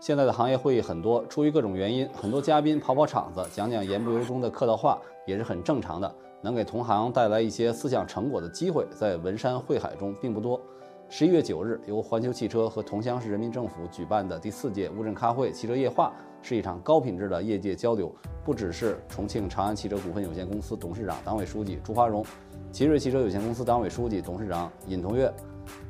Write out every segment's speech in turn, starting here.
现在的行业会议很多，出于各种原因，很多嘉宾跑跑场子，讲讲言不由衷的客套话，也是很正常的。能给同行带来一些思想成果的机会，在文山会海中并不多。十一月九日，由环球汽车和桐乡市人民政府举办的第四届乌镇咖会汽车夜话，是一场高品质的业界交流。不只是重庆长安汽车股份有限公司董事长、党委书记朱华荣，奇瑞汽车有限公司党委书记、董事长尹同跃。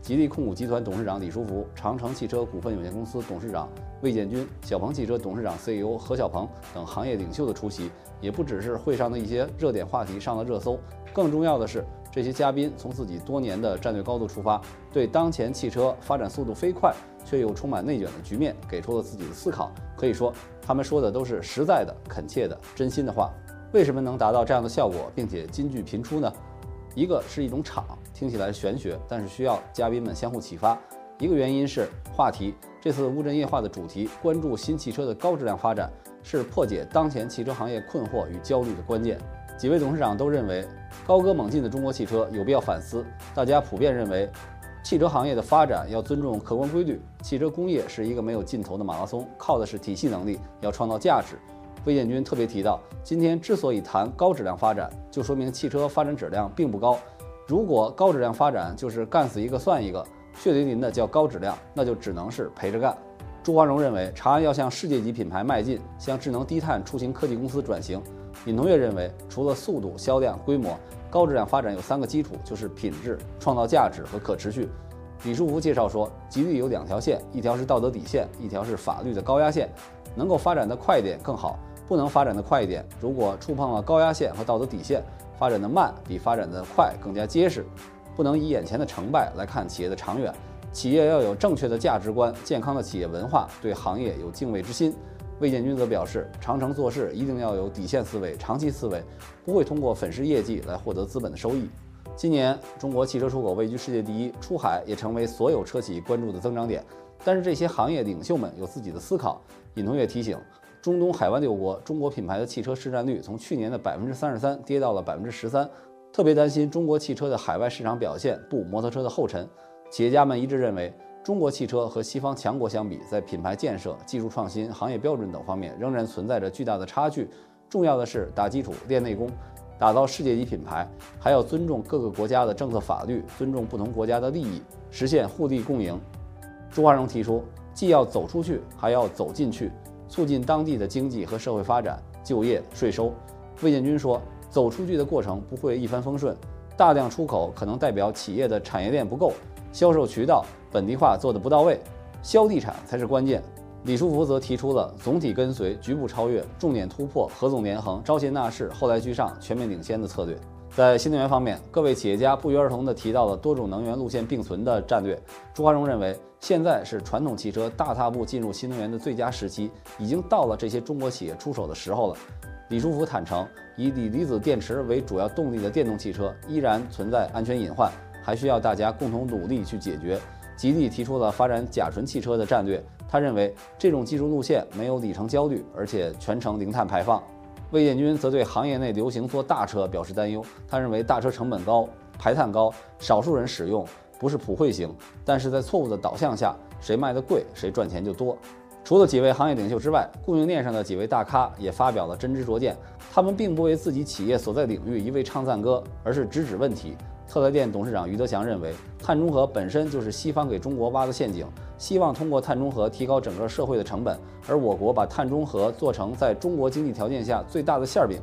吉利控股集团董事长李书福、长城汽车股份有限公司董事长魏建军、小鹏汽车董事长 CEO 何小鹏等行业领袖的出席，也不只是会上的一些热点话题上了热搜，更重要的是，这些嘉宾从自己多年的战略高度出发，对当前汽车发展速度飞快却又充满内卷的局面，给出了自己的思考。可以说，他们说的都是实在的、恳切的、真心的话。为什么能达到这样的效果，并且金句频出呢？一个是一种场，听起来玄学，但是需要嘉宾们相互启发。一个原因是话题，这次乌镇夜话的主题关注新汽车的高质量发展，是破解当前汽车行业困惑与焦虑的关键。几位董事长都认为，高歌猛进的中国汽车有必要反思。大家普遍认为，汽车行业的发展要尊重客观规律。汽车工业是一个没有尽头的马拉松，靠的是体系能力，要创造价值。魏建军特别提到，今天之所以谈高质量发展，就说明汽车发展质量并不高。如果高质量发展就是干死一个算一个，血淋淋的叫高质量，那就只能是陪着干。朱华荣认为，长安要向世界级品牌迈进，向智能低碳出行科技公司转型。尹同跃认为，除了速度、销量、规模，高质量发展有三个基础，就是品质、创造价值和可持续。李书福介绍说，吉利有两条线，一条是道德底线，一条是法律的高压线，能够发展的快一点更好。不能发展的快一点，如果触碰了高压线和道德底线，发展的慢比发展的快更加结实。不能以眼前的成败来看企业的长远，企业要有正确的价值观、健康的企业文化，对行业有敬畏之心。魏建军则表示，长城做事一定要有底线思维、长期思维，不会通过粉饰业绩来获得资本的收益。今年中国汽车出口位居世界第一，出海也成为所有车企关注的增长点。但是这些行业领袖们有自己的思考。尹同跃提醒。中东海湾六国，中国品牌的汽车市占率从去年的百分之三十三跌到了百分之十三，特别担心中国汽车的海外市场表现步摩托车的后尘。企业家们一致认为，中国汽车和西方强国相比，在品牌建设、技术创新、行业标准等方面仍然存在着巨大的差距。重要的是打基础、练内功，打造世界级品牌，还要尊重各个国家的政策法律，尊重不同国家的利益，实现互利共赢。朱华荣提出，既要走出去，还要走进去。促进当地的经济和社会发展、就业、税收。魏建军说：“走出去的过程不会一帆风顺，大量出口可能代表企业的产业链不够，销售渠道本地化做得不到位，销地产才是关键。”李书福则提出了总体跟随、局部超越、重点突破、合纵连横、招贤纳士、后来居上、全面领先的策略。在新能源方面，各位企业家不约而同地提到了多种能源路线并存的战略。朱华荣认为，现在是传统汽车大踏步进入新能源的最佳时期，已经到了这些中国企业出手的时候了。李书福坦诚，以锂离子电池为主要动力的电动汽车依然存在安全隐患，还需要大家共同努力去解决。吉利提出了发展甲醇汽车的战略，他认为这种技术路线没有里程焦虑，而且全程零碳排放。魏建军则对行业内流行做大车表示担忧。他认为大车成本高、排碳高，少数人使用不是普惠型，但是在错误的导向下，谁卖的贵，谁赚钱就多。除了几位行业领袖之外，供应链上的几位大咖也发表了真知灼见。他们并不为自己企业所在领域一味唱赞歌，而是直指问题。特来电董事长余德祥认为，碳中和本身就是西方给中国挖的陷阱，希望通过碳中和提高整个社会的成本，而我国把碳中和做成在中国经济条件下最大的馅饼。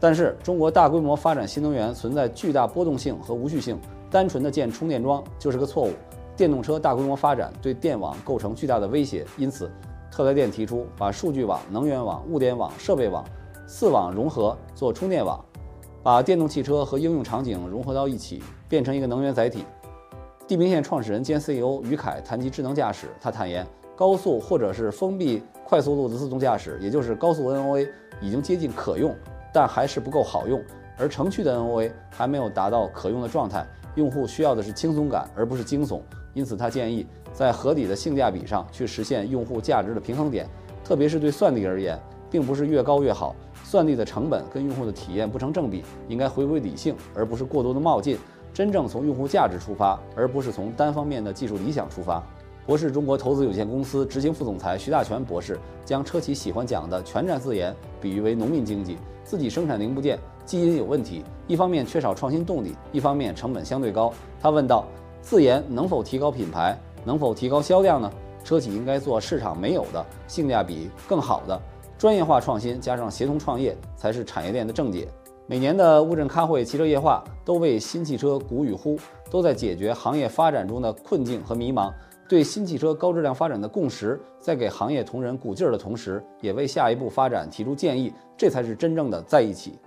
但是，中国大规模发展新能源存在巨大波动性和无序性，单纯的建充电桩就是个错误。电动车大规模发展对电网构成巨大的威胁，因此，特来电提出把数据网、能源网、物联网、设备网四网融合做充电网。把电动汽车和应用场景融合到一起，变成一个能源载体。地平线创始人兼 CEO 于凯谈及智能驾驶，他坦言，高速或者是封闭快速路的自动驾驶，也就是高速 NOA，已经接近可用，但还是不够好用。而城区的 NOA 还没有达到可用的状态，用户需要的是轻松感，而不是惊悚。因此，他建议在合理的性价比上去实现用户价值的平衡点，特别是对算力而言，并不是越高越好。算力的成本跟用户的体验不成正比，应该回归理性，而不是过多的冒进，真正从用户价值出发，而不是从单方面的技术理想出发。博士中国投资有限公司执行副总裁徐大全博士将车企喜欢讲的全站自研比喻为农民经济，自己生产零部件基因有问题，一方面缺少创新动力，一方面成本相对高。他问道：自研能否提高品牌，能否提高销量呢？车企应该做市场没有的、性价比更好的专业化创新，加上协同创业，才是产业链的正解。每年的乌镇咖会、汽车夜话都为新汽车鼓与呼，都在解决行业发展中的困境和迷茫，对新汽车高质量发展的共识，在给行业同仁鼓劲儿的同时，也为下一步发展提出建议，这才是真正的在一起。